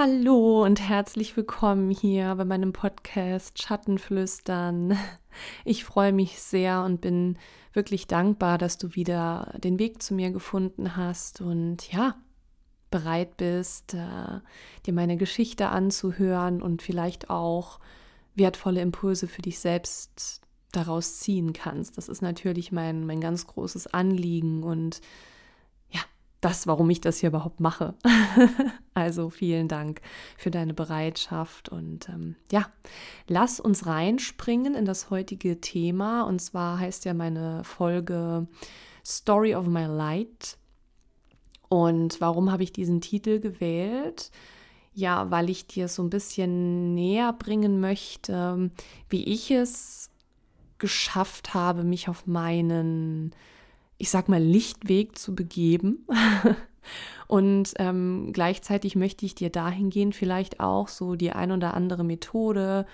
Hallo und herzlich willkommen hier bei meinem Podcast Schattenflüstern. Ich freue mich sehr und bin wirklich dankbar, dass du wieder den Weg zu mir gefunden hast und ja, bereit bist, äh, dir meine Geschichte anzuhören und vielleicht auch wertvolle Impulse für dich selbst daraus ziehen kannst. Das ist natürlich mein, mein ganz großes Anliegen und das, warum ich das hier überhaupt mache. also vielen Dank für deine Bereitschaft und ähm, ja, lass uns reinspringen in das heutige Thema und zwar heißt ja meine Folge Story of My Light. Und warum habe ich diesen Titel gewählt? Ja, weil ich dir so ein bisschen näher bringen möchte, wie ich es geschafft habe, mich auf meinen ich sag mal, Lichtweg zu begeben. Und ähm, gleichzeitig möchte ich dir dahingehend vielleicht auch so die ein oder andere Methode,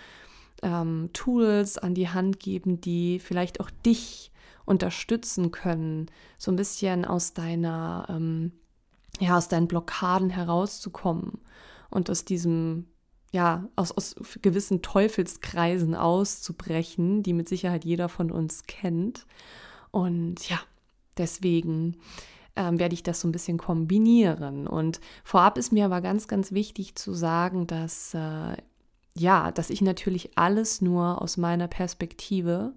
ähm, Tools an die Hand geben, die vielleicht auch dich unterstützen können, so ein bisschen aus deiner, ähm, ja, aus deinen Blockaden herauszukommen und aus diesem, ja, aus, aus gewissen Teufelskreisen auszubrechen, die mit Sicherheit jeder von uns kennt. Und ja, Deswegen ähm, werde ich das so ein bisschen kombinieren. Und vorab ist mir aber ganz, ganz wichtig zu sagen, dass äh, ja, dass ich natürlich alles nur aus meiner Perspektive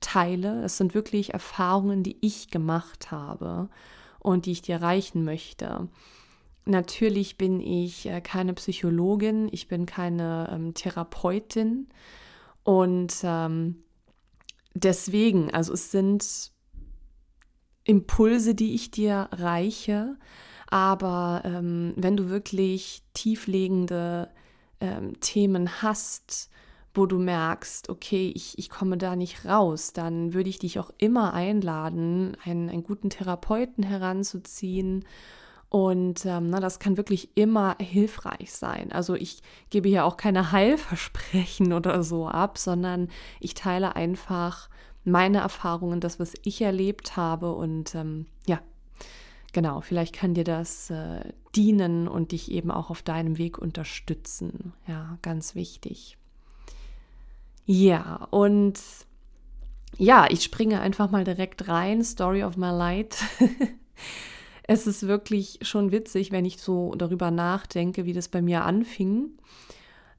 teile. Es sind wirklich Erfahrungen, die ich gemacht habe und die ich dir reichen möchte. Natürlich bin ich äh, keine Psychologin, ich bin keine ähm, Therapeutin und ähm, deswegen, also es sind Impulse, die ich dir reiche. Aber ähm, wenn du wirklich tieflegende ähm, Themen hast, wo du merkst, okay, ich, ich komme da nicht raus, dann würde ich dich auch immer einladen, einen, einen guten Therapeuten heranzuziehen. Und ähm, na, das kann wirklich immer hilfreich sein. Also ich gebe hier auch keine Heilversprechen oder so ab, sondern ich teile einfach meine Erfahrungen, das, was ich erlebt habe. Und ähm, ja, genau, vielleicht kann dir das äh, dienen und dich eben auch auf deinem Weg unterstützen. Ja, ganz wichtig. Ja, und ja, ich springe einfach mal direkt rein. Story of my light. es ist wirklich schon witzig, wenn ich so darüber nachdenke, wie das bei mir anfing.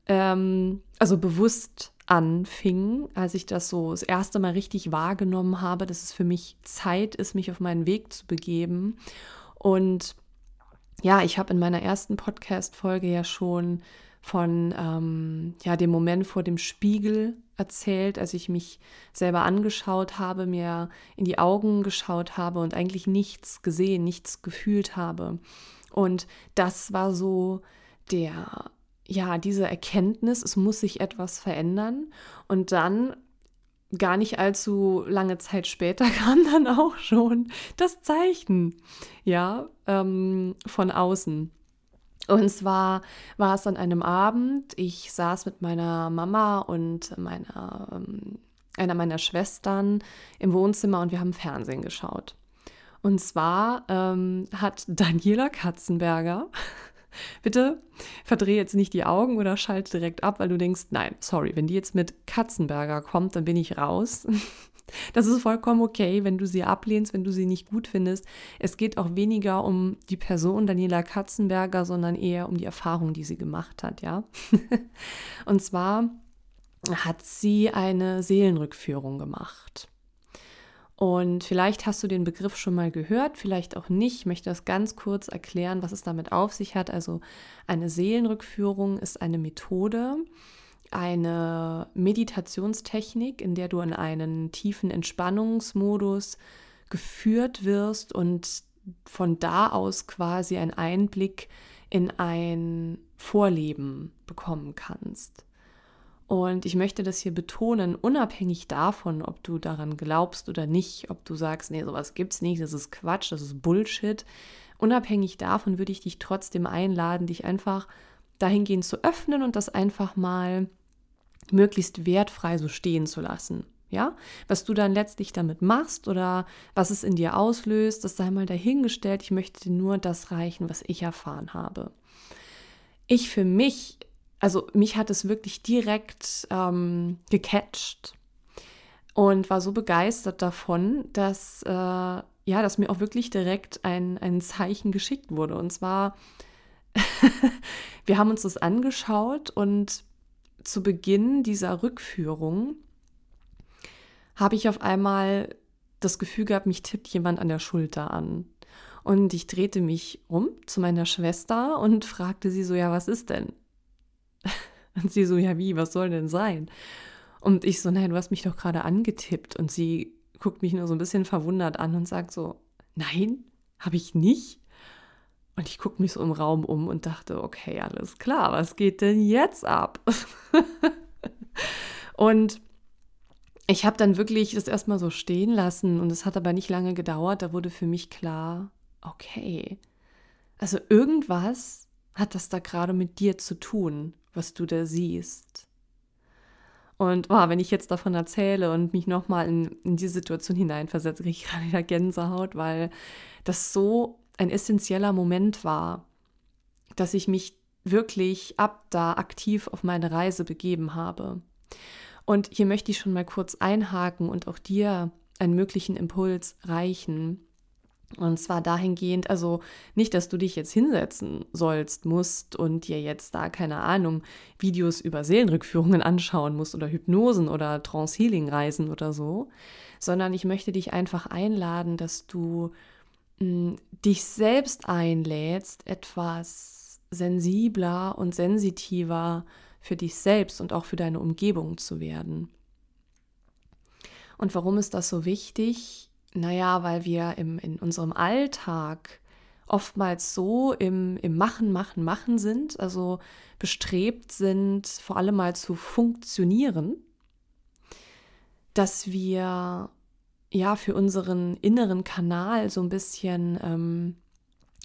Ähm, also bewusst anfing, als ich das so das erste Mal richtig wahrgenommen habe, dass es für mich Zeit ist, mich auf meinen Weg zu begeben. Und ja, ich habe in meiner ersten Podcast-Folge ja schon von ähm, ja, dem Moment vor dem Spiegel erzählt, als ich mich selber angeschaut habe, mir in die Augen geschaut habe und eigentlich nichts gesehen, nichts gefühlt habe. Und das war so der ja, diese Erkenntnis, es muss sich etwas verändern. Und dann, gar nicht allzu lange Zeit später, kam dann auch schon das Zeichen, ja, ähm, von außen. Und zwar war es an einem Abend, ich saß mit meiner Mama und meiner, ähm, einer meiner Schwestern im Wohnzimmer und wir haben Fernsehen geschaut. Und zwar ähm, hat Daniela Katzenberger Bitte verdrehe jetzt nicht die Augen oder schalte direkt ab, weil du denkst, nein, sorry, wenn die jetzt mit Katzenberger kommt, dann bin ich raus. Das ist vollkommen okay, wenn du sie ablehnst, wenn du sie nicht gut findest. Es geht auch weniger um die Person Daniela Katzenberger, sondern eher um die Erfahrung, die sie gemacht hat, ja. Und zwar hat sie eine Seelenrückführung gemacht. Und vielleicht hast du den Begriff schon mal gehört, vielleicht auch nicht. Ich möchte das ganz kurz erklären, was es damit auf sich hat. Also eine Seelenrückführung ist eine Methode, eine Meditationstechnik, in der du in einen tiefen Entspannungsmodus geführt wirst und von da aus quasi einen Einblick in ein Vorleben bekommen kannst. Und ich möchte das hier betonen, unabhängig davon, ob du daran glaubst oder nicht, ob du sagst, nee, sowas gibt's nicht, das ist Quatsch, das ist Bullshit. Unabhängig davon würde ich dich trotzdem einladen, dich einfach dahingehend zu öffnen und das einfach mal möglichst wertfrei so stehen zu lassen. Ja, was du dann letztlich damit machst oder was es in dir auslöst, das sei mal dahingestellt. Ich möchte dir nur das reichen, was ich erfahren habe. ich für mich, also mich hat es wirklich direkt ähm, gecatcht und war so begeistert davon, dass, äh, ja, dass mir auch wirklich direkt ein, ein Zeichen geschickt wurde. Und zwar, wir haben uns das angeschaut und zu Beginn dieser Rückführung habe ich auf einmal das Gefühl gehabt, mich tippt jemand an der Schulter an. Und ich drehte mich um zu meiner Schwester und fragte sie so, ja, was ist denn? Und sie so, ja, wie, was soll denn sein? Und ich so, nein, du hast mich doch gerade angetippt. Und sie guckt mich nur so ein bisschen verwundert an und sagt so, nein, habe ich nicht. Und ich gucke mich so im Raum um und dachte, okay, alles klar, was geht denn jetzt ab? und ich habe dann wirklich das erstmal so stehen lassen und es hat aber nicht lange gedauert. Da wurde für mich klar, okay, also irgendwas hat das da gerade mit dir zu tun, was du da siehst. Und oh, wenn ich jetzt davon erzähle und mich nochmal in, in diese Situation hineinversetze, kriege ich gerade wieder Gänsehaut, weil das so ein essentieller Moment war, dass ich mich wirklich ab da aktiv auf meine Reise begeben habe. Und hier möchte ich schon mal kurz einhaken und auch dir einen möglichen Impuls reichen. Und zwar dahingehend, also nicht, dass du dich jetzt hinsetzen sollst, musst und dir jetzt da, keine Ahnung, Videos über Seelenrückführungen anschauen musst oder Hypnosen oder Trance-Healing-Reisen oder so, sondern ich möchte dich einfach einladen, dass du mh, hm, dich selbst einlädst, etwas sensibler und sensitiver für dich selbst und auch für deine Umgebung zu werden. Und warum ist das so wichtig? Naja, weil wir im, in unserem Alltag oftmals so im, im Machen, Machen, Machen sind, also bestrebt sind, vor allem mal zu funktionieren, dass wir ja für unseren inneren Kanal so ein bisschen ähm,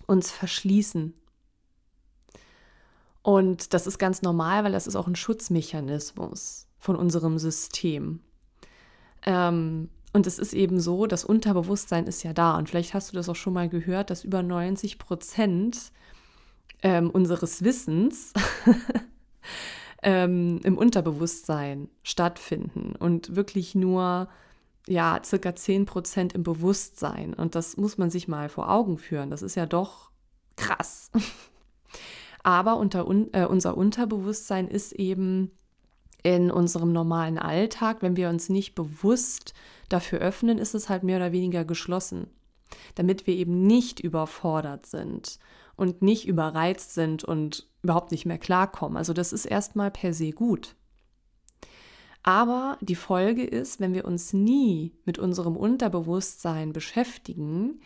uns verschließen. Und das ist ganz normal, weil das ist auch ein Schutzmechanismus von unserem System. Ähm, und es ist eben so, das Unterbewusstsein ist ja da. Und vielleicht hast du das auch schon mal gehört, dass über 90 Prozent ähm, unseres Wissens ähm, im Unterbewusstsein stattfinden und wirklich nur ja, circa 10 Prozent im Bewusstsein. Und das muss man sich mal vor Augen führen. Das ist ja doch krass. Aber unter, äh, unser Unterbewusstsein ist eben in unserem normalen Alltag, wenn wir uns nicht bewusst dafür öffnen, ist es halt mehr oder weniger geschlossen, damit wir eben nicht überfordert sind und nicht überreizt sind und überhaupt nicht mehr klarkommen. Also das ist erstmal per se gut. Aber die Folge ist, wenn wir uns nie mit unserem Unterbewusstsein beschäftigen,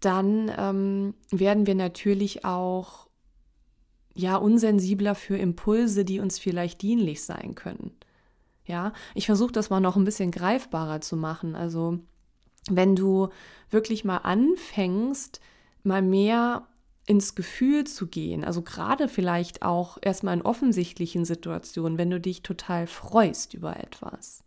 dann ähm, werden wir natürlich auch ja unsensibler für Impulse, die uns vielleicht dienlich sein können. Ja, ich versuche das mal noch ein bisschen greifbarer zu machen. Also, wenn du wirklich mal anfängst, mal mehr ins Gefühl zu gehen, also gerade vielleicht auch erstmal in offensichtlichen Situationen, wenn du dich total freust über etwas.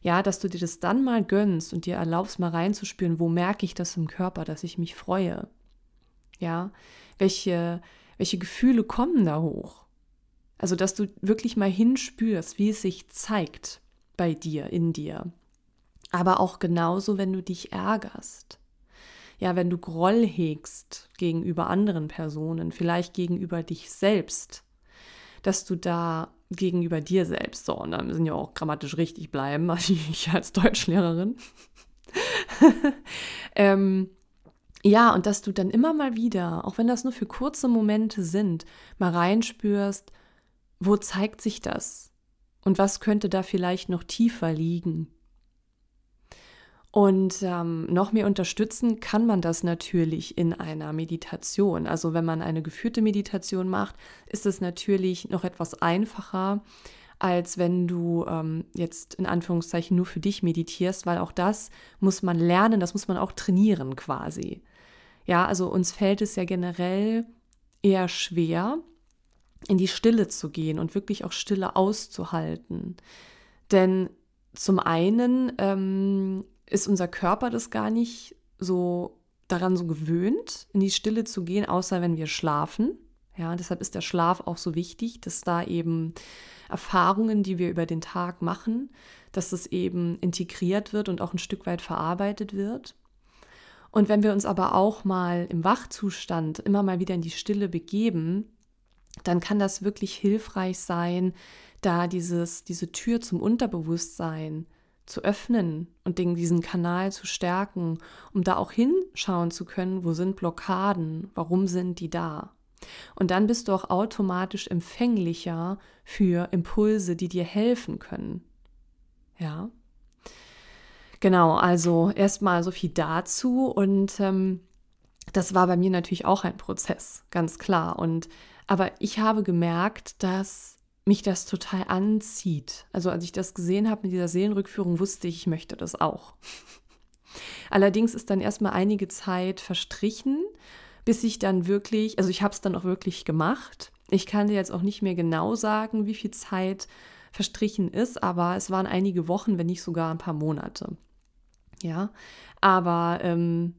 Ja, dass du dir das dann mal gönnst und dir erlaubst, mal reinzuspüren, wo merke ich das im Körper, dass ich mich freue. Ja, welche, welche Gefühle kommen da hoch? Also, dass du wirklich mal hinspürst, wie es sich zeigt bei dir, in dir. Aber auch genauso, wenn du dich ärgerst. Ja, wenn du Groll hegst gegenüber anderen Personen, vielleicht gegenüber dich selbst, dass du da gegenüber dir selbst, so, und dann müssen ja auch grammatisch richtig bleiben, ich als Deutschlehrerin, ähm, ja, und dass du dann immer mal wieder, auch wenn das nur für kurze Momente sind, mal reinspürst, wo zeigt sich das? Und was könnte da vielleicht noch tiefer liegen? Und ähm, noch mehr unterstützen kann man das natürlich in einer Meditation. Also wenn man eine geführte Meditation macht, ist es natürlich noch etwas einfacher, als wenn du ähm, jetzt in Anführungszeichen nur für dich meditierst, weil auch das muss man lernen, das muss man auch trainieren quasi. Ja, also uns fällt es ja generell eher schwer, in die Stille zu gehen und wirklich auch Stille auszuhalten. Denn zum einen ähm, ist unser Körper das gar nicht so daran so gewöhnt, in die Stille zu gehen, außer wenn wir schlafen. Ja, deshalb ist der Schlaf auch so wichtig, dass da eben Erfahrungen, die wir über den Tag machen, dass es eben integriert wird und auch ein Stück weit verarbeitet wird. Und wenn wir uns aber auch mal im Wachzustand immer mal wieder in die Stille begeben, dann kann das wirklich hilfreich sein, da dieses, diese Tür zum Unterbewusstsein zu öffnen und diesen Kanal zu stärken, um da auch hinschauen zu können, wo sind Blockaden, warum sind die da. Und dann bist du auch automatisch empfänglicher für Impulse, die dir helfen können. Ja. Genau, also erstmal so viel dazu und ähm, das war bei mir natürlich auch ein Prozess, ganz klar. Und aber ich habe gemerkt, dass mich das total anzieht. Also als ich das gesehen habe mit dieser Seelenrückführung, wusste ich, ich möchte das auch. Allerdings ist dann erstmal einige Zeit verstrichen, bis ich dann wirklich, also ich habe es dann auch wirklich gemacht. Ich kann dir jetzt auch nicht mehr genau sagen, wie viel Zeit verstrichen ist, aber es waren einige Wochen, wenn nicht sogar ein paar Monate. Ja, aber ähm,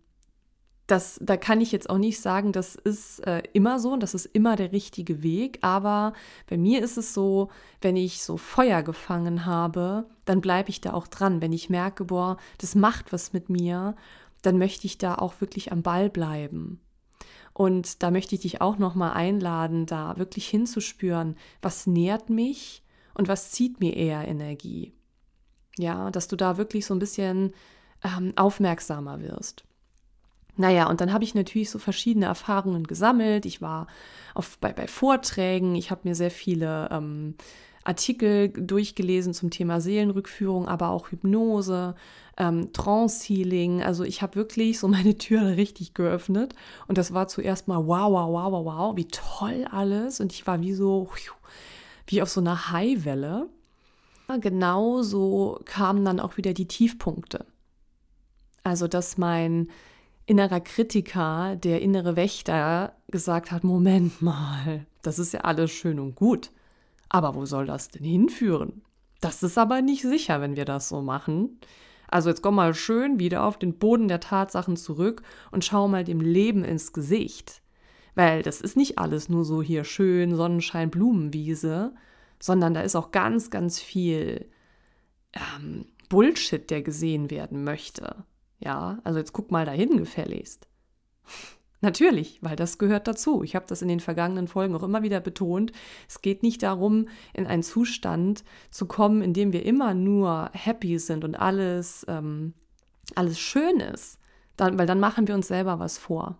das, da kann ich jetzt auch nicht sagen, das ist äh, immer so und das ist immer der richtige Weg. Aber bei mir ist es so, wenn ich so Feuer gefangen habe, dann bleibe ich da auch dran. Wenn ich merke, boah, das macht was mit mir, dann möchte ich da auch wirklich am Ball bleiben. Und da möchte ich dich auch nochmal einladen, da wirklich hinzuspüren, was nährt mich und was zieht mir eher Energie. Ja, dass du da wirklich so ein bisschen ähm, aufmerksamer wirst. Naja, und dann habe ich natürlich so verschiedene Erfahrungen gesammelt. Ich war auf, bei, bei Vorträgen, ich habe mir sehr viele ähm, Artikel durchgelesen zum Thema Seelenrückführung, aber auch Hypnose, ähm, Trance-Healing. Also ich habe wirklich so meine Tür richtig geöffnet. Und das war zuerst mal wow, wow, wow, wow, wow, wie toll alles. Und ich war wie so, wie auf so einer Highwelle. Genauso kamen dann auch wieder die Tiefpunkte. Also, dass mein innerer Kritiker, der innere Wächter, gesagt hat, Moment mal, das ist ja alles schön und gut. Aber wo soll das denn hinführen? Das ist aber nicht sicher, wenn wir das so machen. Also jetzt komm mal schön wieder auf den Boden der Tatsachen zurück und schau mal dem Leben ins Gesicht. Weil das ist nicht alles nur so hier schön Sonnenschein, Blumenwiese, sondern da ist auch ganz, ganz viel ähm, Bullshit, der gesehen werden möchte. Ja, also jetzt guck mal dahin gefälligst. Natürlich, weil das gehört dazu. Ich habe das in den vergangenen Folgen auch immer wieder betont. Es geht nicht darum, in einen Zustand zu kommen, in dem wir immer nur happy sind und alles, ähm, alles schön ist, dann, weil dann machen wir uns selber was vor.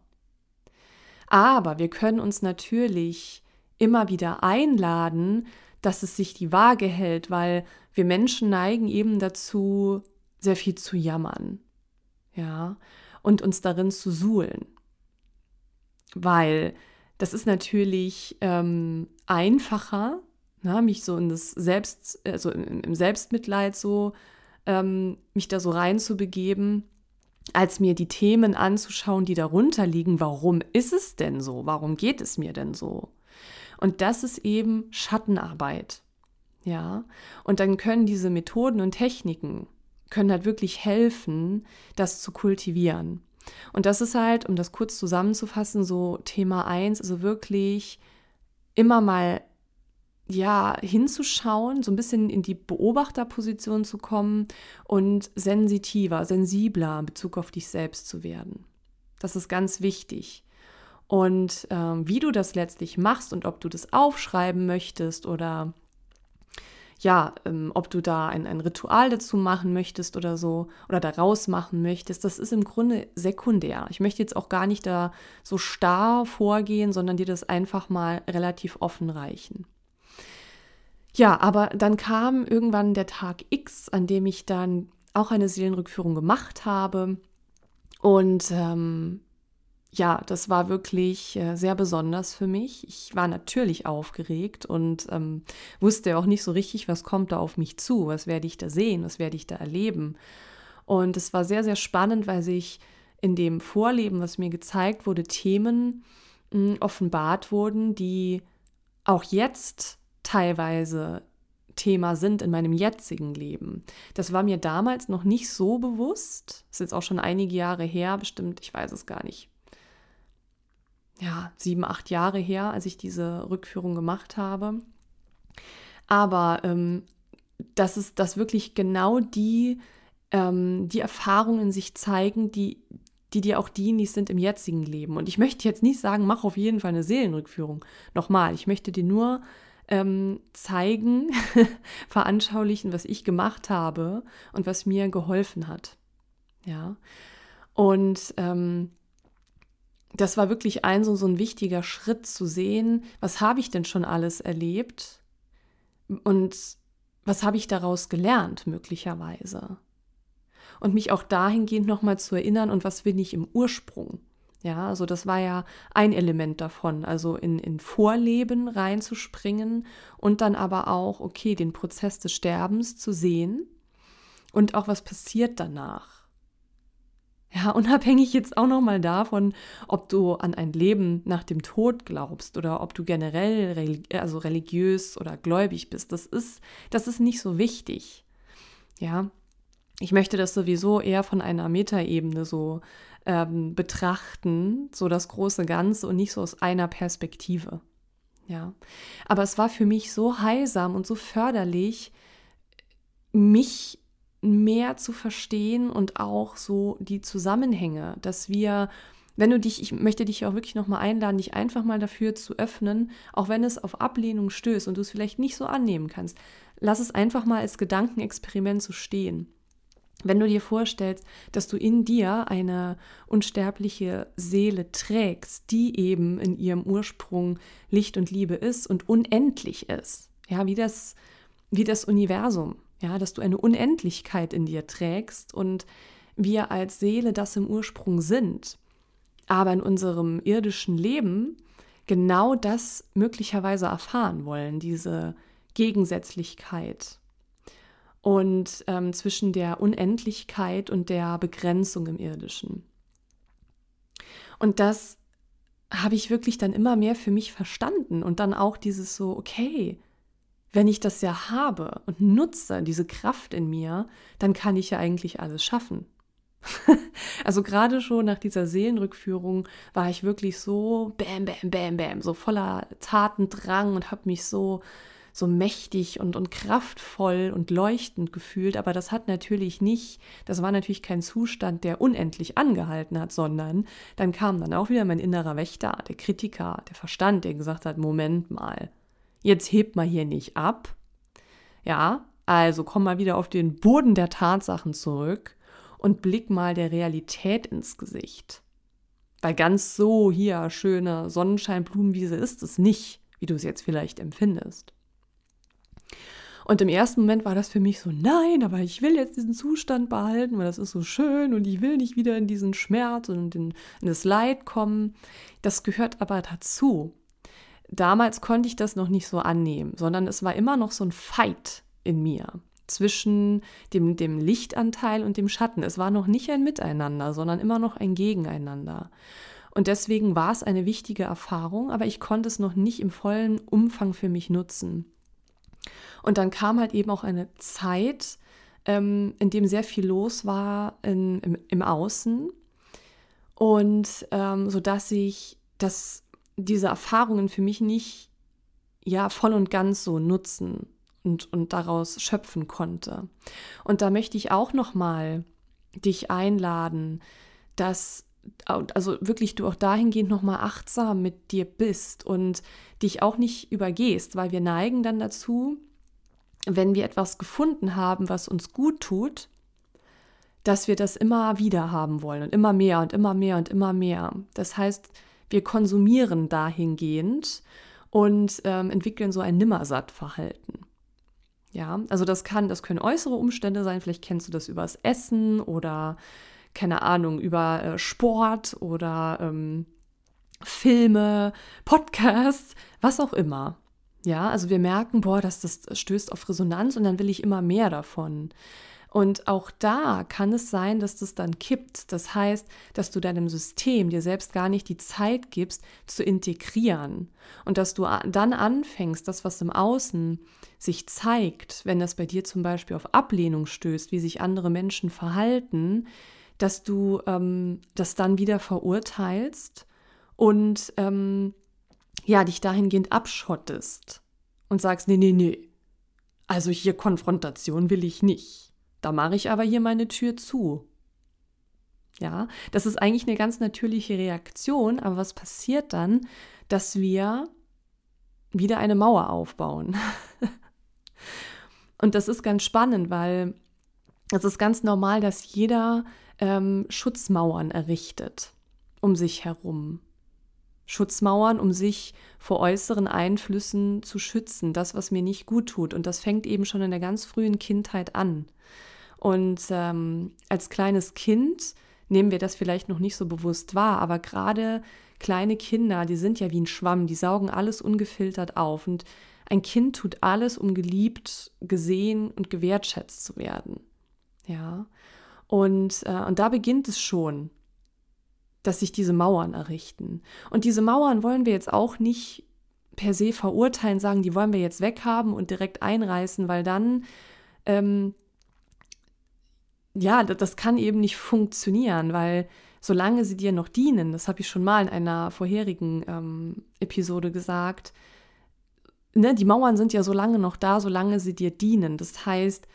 Aber wir können uns natürlich immer wieder einladen, dass es sich die Waage hält, weil wir Menschen neigen eben dazu, sehr viel zu jammern ja, und uns darin zu suhlen. Weil das ist natürlich ähm, einfacher, na, ne, mich so in das Selbst, also im, Selbstmitleid so, ähm, mich da so reinzubegeben, als mir die Themen anzuschauen, die darunter liegen. Warum ist es denn so? Warum geht es mir denn so? Und das ist eben Schattenarbeit. Ja, und dann können diese Methoden und Techniken, können halt wirklich helfen, das zu kultivieren. Und das ist halt, um das kurz zusammenzufassen, so Thema 1, also wirklich immer mal ja, hinzuschauen, so ein bisschen in die Beobachterposition zu kommen und sensitiver, sensibler in Bezug auf dich selbst zu werden. Das ist ganz wichtig. Und ähm, wie du das letztlich machst und ob du das aufschreiben möchtest oder ja, ähm, ob du da ein, ein Ritual dazu machen möchtest oder so oder daraus machen möchtest, das ist im Grunde sekundär. Ich möchte jetzt auch gar nicht da so starr vorgehen, sondern dir das einfach mal relativ offen reichen. Ja, aber dann kam irgendwann der Tag X, an dem ich dann auch eine Seelenrückführung gemacht habe. Und ähm, ja, das war wirklich äh, sehr besonders für mich. Ich war natürlich aufgeregt und ähm, wusste auch nicht so richtig, was kommt da auf mich zu, was werde ich da sehen, was werde ich da erleben. Und es war sehr, sehr spannend, weil sich in dem Vorleben, was mir gezeigt wurde, Themen mh, hm, offenbart wurden, die auch jetzt teilweise Thema sind in meinem jetzigen Leben. Das war mir damals noch nicht so bewusst. Das ist jetzt auch schon einige Jahre her, bestimmt, ich weiß es gar nicht, ja, sieben, acht Jahre her, als ich diese Rückführung gemacht habe. Aber ähm, dass es, dass wirklich genau die, ähm, die Erfahrungen sich zeigen, die, die dir auch dienlich sind im jetzigen Leben. Und ich möchte jetzt nicht sagen, mach auf jeden Fall eine Seelenrückführung. Nochmal, ich möchte dir nur ähm, zeigen, veranschaulichen, was ich gemacht habe und was mir geholfen hat. Ja. Und ähm, das war wirklich ein so, so ein wichtiger Schritt zu sehen, was habe ich denn schon alles erlebt und was habe ich daraus gelernt möglicherweise und mich auch dahingehend nochmal zu erinnern und was bin ich im Ursprung. Ja, also das war ja ein Element davon, also in, in Vorleben reinzuspringen und dann aber auch, okay, den Prozess des Sterbens zu sehen und auch was passiert danach. Ja, unabhängig jetzt auch nochmal davon, ob du an ein Leben nach dem Tod glaubst oder ob du generell also religiös oder gläubig bist, das ist, das ist nicht so wichtig. Ja, ich möchte das sowieso eher von einer Metaebene so ähm, betrachten, so das große Ganze und nicht so aus einer Perspektive. Ja, aber es war für mich so heilsam und so förderlich, mich mehr zu verstehen und auch so die Zusammenhänge, dass wir wenn du dich, ich möchte dich auch wirklich nochmal einladen, dich einfach mal dafür zu öffnen, auch wenn es auf Ablehnung stößt und du es vielleicht nicht so annehmen kannst. Lass es einfach mal als Gedankenexperiment so stehen. Wenn du dir vorstellst, dass du in dir eine unsterbliche Seele trägst, die eben in ihrem Ursprung Licht und Liebe ist und unendlich ist, ja, wie das, wie das Universum, ja, dass du eine Unendlichkeit in dir trägst und wir als Seele das im Ursprung sind, aber in unserem irdischen Leben genau das möglicherweise erfahren wollen, diese Gegensätzlichkeit und ähm, zwischen der Unendlichkeit und der Begrenzung im Irdischen. Und das habe ich wirklich dann immer mehr für mich verstanden und dann auch dieses so, okay, wenn ich das ja habe und nutze, diese Kraft in mir, dann kann ich ja eigentlich alles schaffen. also gerade schon nach dieser Seelenrückführung war ich wirklich so bam, bam, bam, bam, so voller Tatendrang und habe mich so so mächtig und, und kraftvoll und leuchtend gefühlt, aber das hat natürlich nicht, das war natürlich kein Zustand, der unendlich angehalten hat, sondern dann kam dann auch wieder mein innerer Wächter, der Kritiker, der Verstand, der gesagt hat, Moment mal, jetzt hebt mal hier nicht ab. Ja, also komm mal wieder auf den Boden der Tatsachen zurück und blick mal der Realität ins Gesicht. Weil ganz so hier schöne Sonnenscheinblumenwiese ist es nicht, wie du es jetzt vielleicht empfindest. Und im ersten Moment war das für mich so, nein, aber ich will jetzt diesen Zustand behalten, weil das ist so schön und ich will nicht wieder in diesen Schmerz und in, in das Leid kommen. Das gehört aber dazu. Damals konnte ich das noch nicht so annehmen, sondern es war immer noch so ein Fight in mir zwischen dem, dem Lichtanteil und dem Schatten. Es war noch nicht ein Miteinander, sondern immer noch ein Gegeneinander. Und deswegen war es eine wichtige Erfahrung, aber ich konnte es noch nicht im vollen Umfang für mich nutzen. Und dann kam halt eben auch eine Zeit, ähm, in dem sehr viel los war in, im, im Außen. Und ähm, so dass ich das, diese Erfahrungen für mich nicht ja voll und ganz so nutzen und, und daraus schöpfen konnte. Und da möchte ich auch nochmal dich einladen, dass also wirklich du auch dahingehend nochmal achtsam mit dir bist und dich auch nicht übergehst, weil wir neigen dann dazu, wenn wir etwas gefunden haben, was uns gut tut, dass wir das immer wieder haben wollen und immer mehr und immer mehr und immer mehr. Das heißt, wir konsumieren dahingehend und ähm, entwickeln so ein Nimmersattverhalten. Ja, also das kann, das können äußere Umstände sein. Vielleicht kennst du das übers Essen oder keine Ahnung über äh, Sport oder ähm, Filme, Podcasts, was auch immer. Ja, also wir merken, boah, dass das stößt auf Resonanz und dann will ich immer mehr davon. Und auch da kann es sein, dass das dann kippt. Das heißt, dass du deinem System dir selbst gar nicht die Zeit gibst, zu integrieren. Und dass du dann anfängst, das, was im Außen sich zeigt, wenn das bei dir zum Beispiel auf Ablehnung stößt, wie sich andere Menschen verhalten, dass du ähm, das dann wieder verurteilst und ähm, ja, dich dahingehend abschottest und sagst, nee, nee, nee, also hier Konfrontation will ich nicht. Da mache ich aber hier meine Tür zu. Ja, das ist eigentlich eine ganz natürliche Reaktion, aber was passiert dann, dass wir wieder eine Mauer aufbauen? Und das ist ganz spannend, weil es ist ganz normal, dass jeder ähm, Schutzmauern errichtet um sich herum. Schutzmauern, um sich vor äußeren Einflüssen zu schützen, das, was mir nicht gut tut. Und das fängt eben schon in der ganz frühen Kindheit an. Und ähm, als kleines Kind nehmen wir das vielleicht noch nicht so bewusst wahr, aber gerade kleine Kinder, die sind ja wie ein Schwamm, die saugen alles ungefiltert auf. Und ein Kind tut alles, um geliebt, gesehen und gewertschätzt zu werden. Ja. Und, äh, und da beginnt es schon, dass sich diese Mauern errichten. Und diese Mauern wollen wir jetzt auch nicht per se verurteilen, sagen, die wollen wir jetzt weghaben und direkt einreißen, weil dann ähm, ja, das kann eben nicht funktionieren, weil solange sie dir noch dienen, das habe ich schon mal in einer vorherigen ähm, Episode gesagt, ne, die Mauern sind ja so lange noch da, solange sie dir dienen. Das heißt,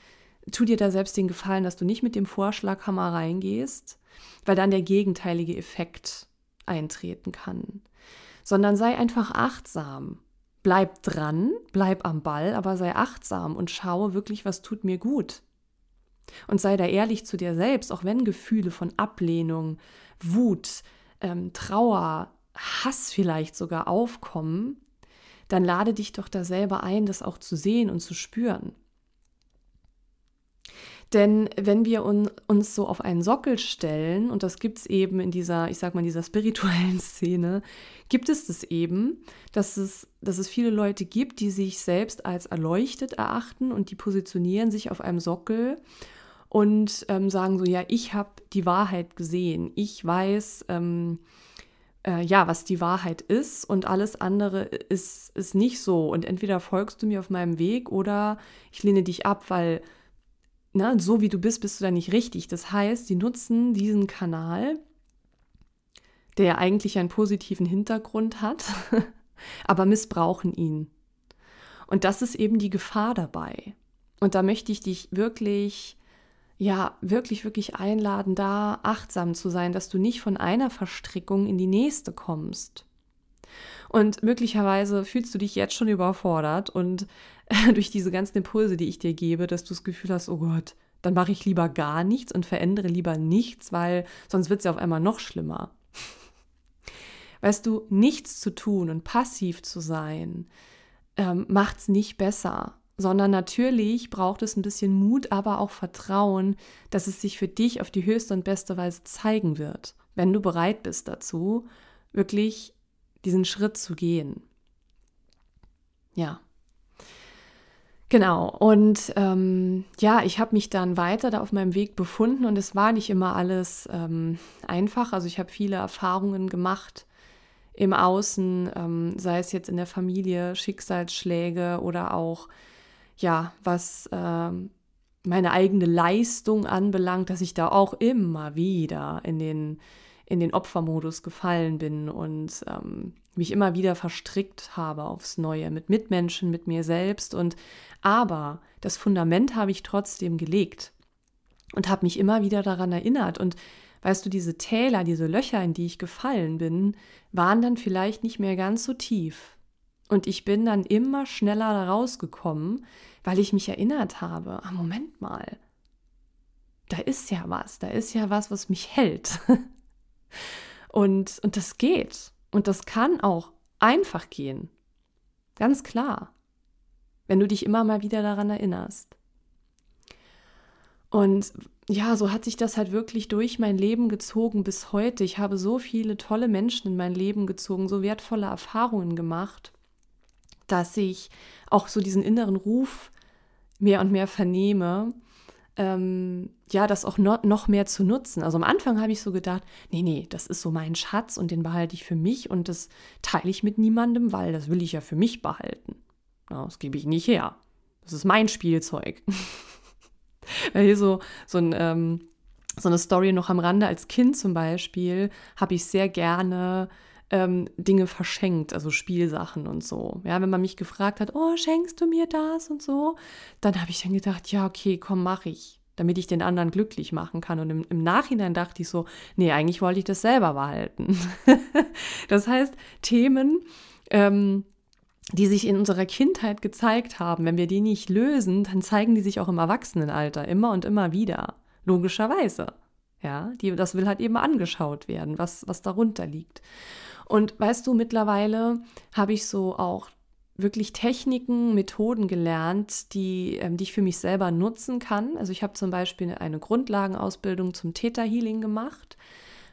tu dir da selbst den Gefallen, dass du nicht mit dem Vorschlaghammer reingehst, weil dann der gegenteilige Effekt eintreten kann, sondern sei einfach achtsam. Bleib dran, bleib am Ball, aber sei achtsam und schaue wirklich, was tut mir gut. Und sei da ehrlich zu dir selbst, auch wenn Gefühle von Ablehnung, Wut, ähm, Trauer, Hass vielleicht sogar aufkommen, dann lade dich doch da selber ein, das auch zu sehen und zu spüren. Denn wenn wir uns so auf einen Sockel stellen, und das gibt es eben in dieser, ich sag mal, dieser spirituellen Szene, gibt es das eben, dass es, dass es viele Leute gibt, die sich selbst als erleuchtet erachten und die positionieren sich auf einem Sockel und ähm, sagen so, ja, ich habe die Wahrheit gesehen, ich weiß, ähm, äh, ja, was die Wahrheit ist und alles andere ist, ist nicht so. Und entweder folgst du mir auf meinem Weg oder ich lehne dich ab, weil na, ne, so wie du bist, bist du da nicht richtig. Das heißt, die nutzen diesen Kanal, der eigentlich einen positiven Hintergrund hat, aber missbrauchen ihn. Und das ist eben die Gefahr dabei. Und da möchte ich dich wirklich ja, wirklich, wirklich einladen, da achtsam zu sein, dass du nicht von einer Verstrickung in die nächste kommst. Und möglicherweise fühlst du dich jetzt schon überfordert und durch diese ganzen Impulse, die ich dir gebe, dass du das Gefühl hast, oh Gott, dann mache ich lieber gar nichts und verändere lieber nichts, weil sonst wird es ja auf einmal noch schlimmer. Weißt du, nichts zu tun und passiv zu sein, ähm, macht es nicht besser sondern natürlich braucht es ein bisschen Mut, aber auch Vertrauen, dass es sich für dich auf die höchste und beste Weise zeigen wird, wenn du bereit bist dazu, wirklich diesen Schritt zu gehen. Ja. Genau, und ähm, ja, ich habe mich dann weiter da auf meinem Weg befunden und es war nicht immer alles ähm, einfach. Also ich habe viele Erfahrungen gemacht im Außen, ähm, sei es jetzt in der Familie, Schicksalsschläge oder auch ja, was ähm, meine eigene Leistung anbelangt, dass ich da auch immer wieder in den, in den Opfermodus gefallen bin und ähm, mich immer wieder verstrickt habe aufs Neue mit Mitmenschen, mit mir selbst. Und aber das Fundament habe ich trotzdem gelegt und habe mich immer wieder daran erinnert. Und weißt du, diese Täler, diese Löcher, in die ich gefallen bin, waren dann vielleicht nicht mehr ganz so tief. Und ich bin dann immer schneller da rausgekommen, weil ich mich erinnert habe, ah, Moment mal, da ist ja was, da ist ja was, was mich hält. und, und das geht. Und das kann auch einfach gehen. Ganz klar. Wenn du dich immer mal wieder daran erinnerst. Und ja, so hat sich das halt wirklich durch mein Leben gezogen bis heute. Ich habe so viele tolle Menschen in mein Leben gezogen, so wertvolle Erfahrungen gemacht dass ich auch so diesen inneren Ruf mehr und mehr vernehme, ähm, ja, das auch no, noch mehr zu nutzen. Also am Anfang habe ich so gedacht, nee, nee, das ist so mein Schatz und den behalte ich für mich und das teile ich mit niemandem, weil das will ich ja für mich behalten. Ja, das gebe ich nicht her. Das ist mein Spielzeug. Weil hier so, so, ein, ähm, so eine Story noch am Rande als Kind zum Beispiel, habe ich sehr gerne ähm, Dinge verschenkt, also Spielsachen und so. Ja, wenn man mich gefragt hat, oh, schenkst du mir das und so, dann habe ich dann gedacht, ja, okay, komm, mach ich, damit ich den anderen glücklich machen kann. Und im, im Nachhinein dachte ich so, nee, eigentlich wollte ich das selber behalten. das heißt, Themen, ähm, die sich in unserer Kindheit gezeigt haben, wenn wir die nicht lösen, dann zeigen die sich auch im Erwachsenenalter immer und immer wieder. Logischerweise. Ja, die, das will halt eben angeschaut werden, was, was darunter liegt. Und weißt du, mittlerweile habe ich so auch wirklich Techniken, Methoden gelernt, die, ähm, die ich für mich selber nutzen kann. Also ich habe zum Beispiel eine Grundlagenausbildung zum Theta Healing gemacht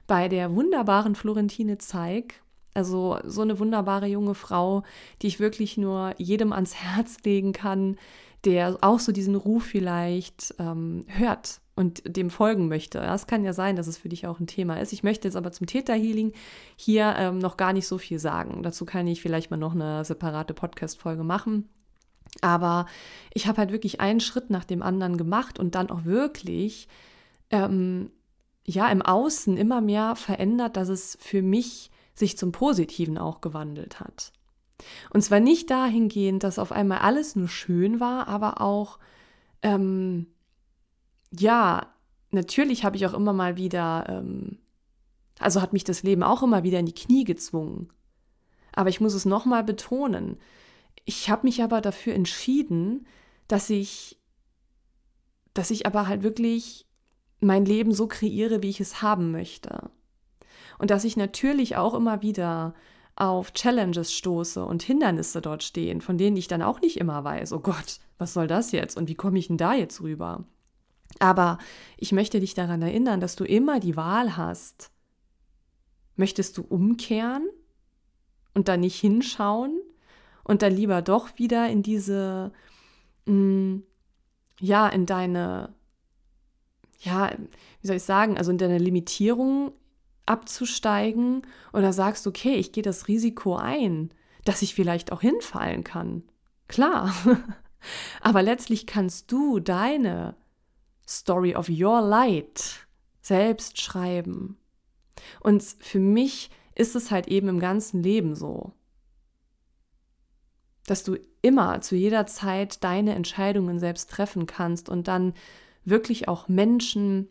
bei der wunderbaren Florentine Zeig. Also so eine wunderbare junge Frau, die ich wirklich nur jedem ans Herz legen kann, der auch so diesen Ruf vielleicht ähm, hört und dem folgen möchte. Es kann ja sein, dass es für dich auch ein Thema ist. Ich möchte jetzt aber zum Theta-Healing hier ähm, noch gar nicht so viel sagen. Dazu kann ich vielleicht mal noch eine separate Podcast-Folge machen. Aber ich habe halt wirklich einen Schritt nach dem anderen gemacht und dann auch wirklich ähm, ja im Außen immer mehr verändert, dass es für mich sich zum Positiven auch gewandelt hat. Und zwar nicht dahingehend, dass auf einmal alles nur schön war, aber auch ähm, ja, natürlich habe ich auch immer mal wieder, ähm, also hat mich das Leben auch immer wieder in die Knie gezwungen. Aber ich muss es nochmal betonen. Ich habe mich aber dafür entschieden, dass ich, dass ich aber halt wirklich mein Leben so kreiere, wie ich es haben möchte. Und dass ich natürlich auch immer wieder auf Challenges stoße und Hindernisse dort stehen, von denen ich dann auch nicht immer weiß, oh Gott, was soll das jetzt und wie komme ich denn da jetzt rüber? Aber ich möchte dich daran erinnern, dass du immer die Wahl hast. Möchtest du umkehren und da nicht hinschauen und dann lieber doch wieder in diese, mh, mm, ja, in deine, ja, wie soll ich sagen, also in deine Limitierung abzusteigen oder sagst, okay, ich gehe das Risiko ein, dass ich vielleicht auch hinfallen kann. Klar. Aber letztlich kannst du deine Story of Your Light selbst schreiben. Und für mich ist es halt eben im ganzen Leben so, dass du immer zu jeder Zeit deine Entscheidungen selbst treffen kannst und dann wirklich auch Menschen,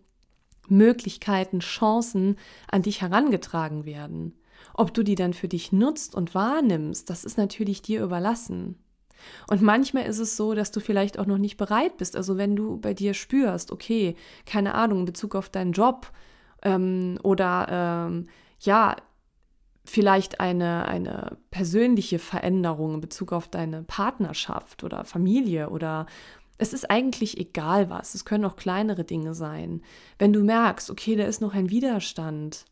Möglichkeiten, Chancen an dich herangetragen werden. Ob du die dann für dich nutzt und wahrnimmst, das ist natürlich dir überlassen. Und manchmal ist es so, dass du vielleicht auch noch nicht bereit bist. Also wenn du bei dir spürst, okay, keine Ahnung, in Bezug auf deinen Job ähm, oder ähm, ja, vielleicht eine, eine persönliche Veränderung in Bezug auf deine Partnerschaft oder Familie oder es ist eigentlich egal was. Es können auch kleinere Dinge sein. Wenn du merkst, okay, da ist noch ein Widerstand,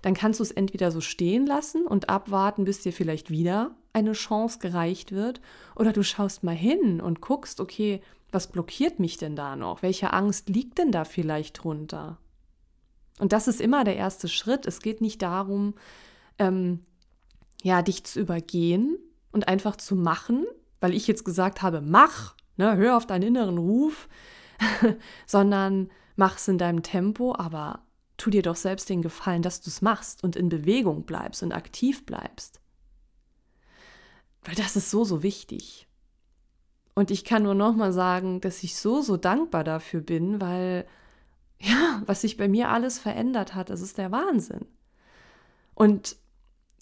dann kannst du es entweder so stehen lassen und abwarten, bis dir vielleicht wieder eine Chance gereicht wird, oder du schaust mal hin und guckst, okay, was blockiert mich denn da noch? Welche Angst liegt denn da vielleicht drunter? Und das ist immer der erste Schritt. Es geht nicht darum, ähm, ja, dich zu übergehen und einfach zu machen, weil ich jetzt gesagt habe, mach, ne, hör auf deinen inneren Ruf, sondern mach es in deinem Tempo, aber tu dir doch selbst den Gefallen, dass du es machst und in Bewegung bleibst und aktiv bleibst. Weil das ist so, so wichtig. Und ich kann nur noch mal sagen, dass ich so, so dankbar dafür bin, weil, ja, was sich bei mir alles verändert hat, das ist der Wahnsinn. Und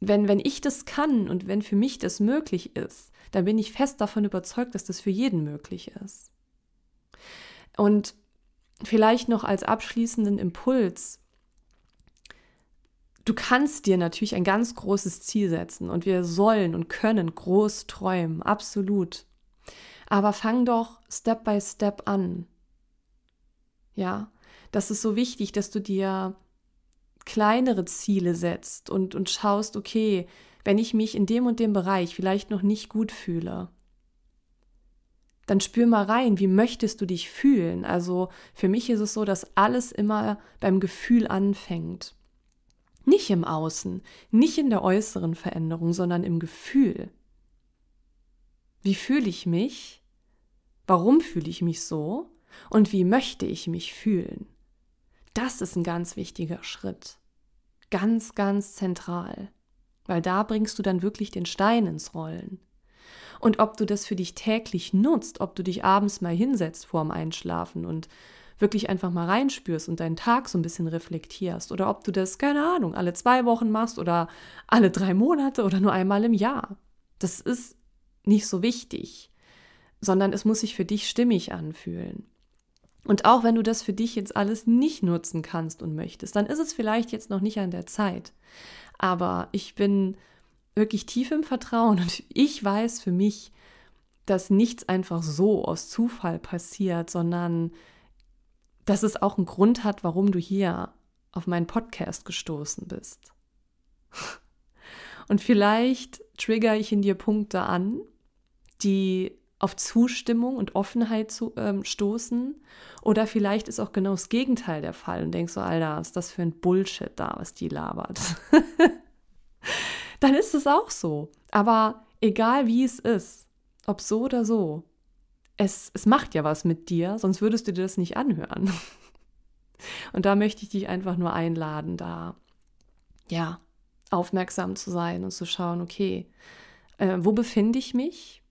wenn, wenn ich das kann und wenn für mich das möglich ist, dann bin ich fest davon überzeugt, dass das für jeden möglich ist. Und vielleicht noch als abschließenden Impuls. Du kannst dir natürlich ein ganz großes Ziel setzen und wir sollen und können groß träumen, absolut. Aber fang doch Step by Step an. Ja, das ist so wichtig, dass du dir kleinere Ziele setzt und, und schaust, okay, wenn ich mich in dem und dem Bereich vielleicht noch nicht gut fühle, dann spür mal rein, wie möchtest du dich fühlen? Also für mich ist es so, dass alles immer beim Gefühl anfängt. Nicht im Außen, nicht in der äußeren Veränderung, sondern im Gefühl. Wie fühle ich mich? Warum fühle ich mich so? Und wie möchte ich mich fühlen? Das ist ein ganz wichtiger Schritt. Ganz, ganz zentral. weil da bringst du dann wirklich den Stein ins Rollen. Und ob du das für dich täglich nutzt, ob du dich abends mal hinsetzt vorm Einschlafen und wirklich einfach mal reinspürst und deinen Tag so ein bisschen reflektierst oder ob du das, keine Ahnung, alle zwei Wochen machst oder alle drei Monate oder nur einmal im Jahr. Das ist nicht so wichtig, sondern es muss sich für dich stimmig anfühlen. Und auch wenn du das für dich jetzt alles nicht nutzen kannst und möchtest, dann ist es vielleicht jetzt noch nicht an der Zeit. Aber ich bin wirklich tief im Vertrauen und ich weiß für mich, dass nichts einfach so aus Zufall passiert, sondern dass es auch einen Grund hat, warum du hier auf meinen Podcast gestoßen bist. Und vielleicht trigger ich in dir Punkte an, die auf Zustimmung und Offenheit zu, ähm, stoßen. Oder vielleicht ist auch genau das Gegenteil der Fall und denkst so, Alter, was ist das für ein Bullshit da, was die labert. Dann ist es auch so. Aber egal wie es ist, ob so oder so, es, es macht ja was mit dir, sonst würdest du dir das nicht anhören. Und da möchte ich dich einfach nur einladen, da ja aufmerksam zu sein und zu schauen, okay, äh, wo befinde ich mich?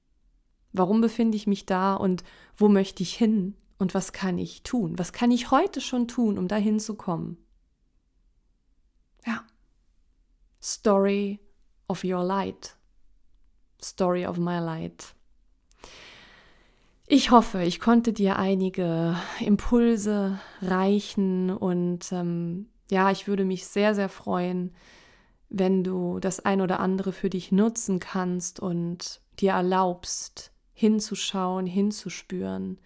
Warum befinde ich mich da und wo möchte ich hin? Und was kann ich tun? Was kann ich heute schon tun, um dahin zu kommen? Ja. Story of your light. Story of my light. Ich hoffe, ich konnte dir einige Impulse reichen und ähm, ja, ich würde mich sehr, sehr freuen, wenn du das ein oder andere für dich nutzen kannst und dir erlaubst, hinzuschauen, hinzuspüren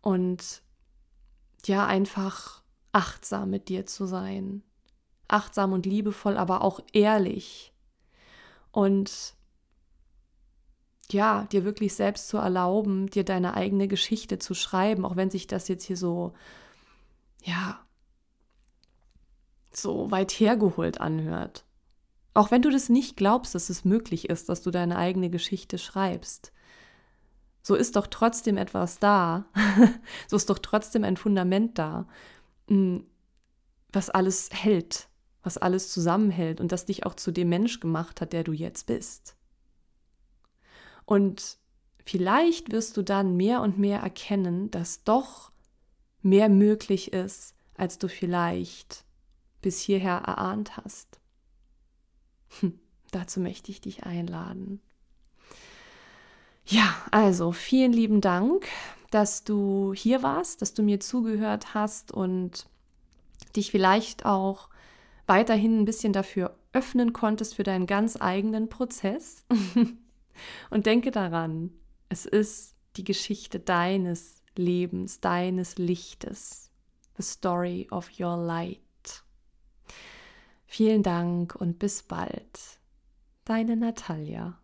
und ja, einfach achtsam mit dir zu sein. Achtsam und liebevoll, aber auch ehrlich. Und ja, dir wirklich selbst zu erlauben, dir deine eigene Geschichte zu schreiben, auch wenn sich das jetzt hier so, ja, so weit hergeholt anhört. Auch wenn du das nicht glaubst, dass es möglich ist, dass du deine eigene Geschichte schreibst, so ist doch trotzdem etwas da, so ist doch trotzdem ein Fundament da, hm, was alles hält, was alles zusammenhält und das dich auch zu dem Mensch gemacht hat, der du jetzt bist. Und vielleicht wirst du dann mehr und mehr erkennen, dass doch mehr möglich ist, als du vielleicht bis hierher erahnt hast. Hm, dazu möchte ich dich einladen. Ja, also vielen lieben Dank, dass du hier warst, dass du mir zugehört hast und dich vielleicht auch weiterhin ein bisschen dafür öffnen konntest für deinen ganz eigenen Prozess. Und denke daran, es ist die Geschichte deines Lebens, deines Lichtes. The story of your light. Vielen Dank und bis bald. Deine Natalia.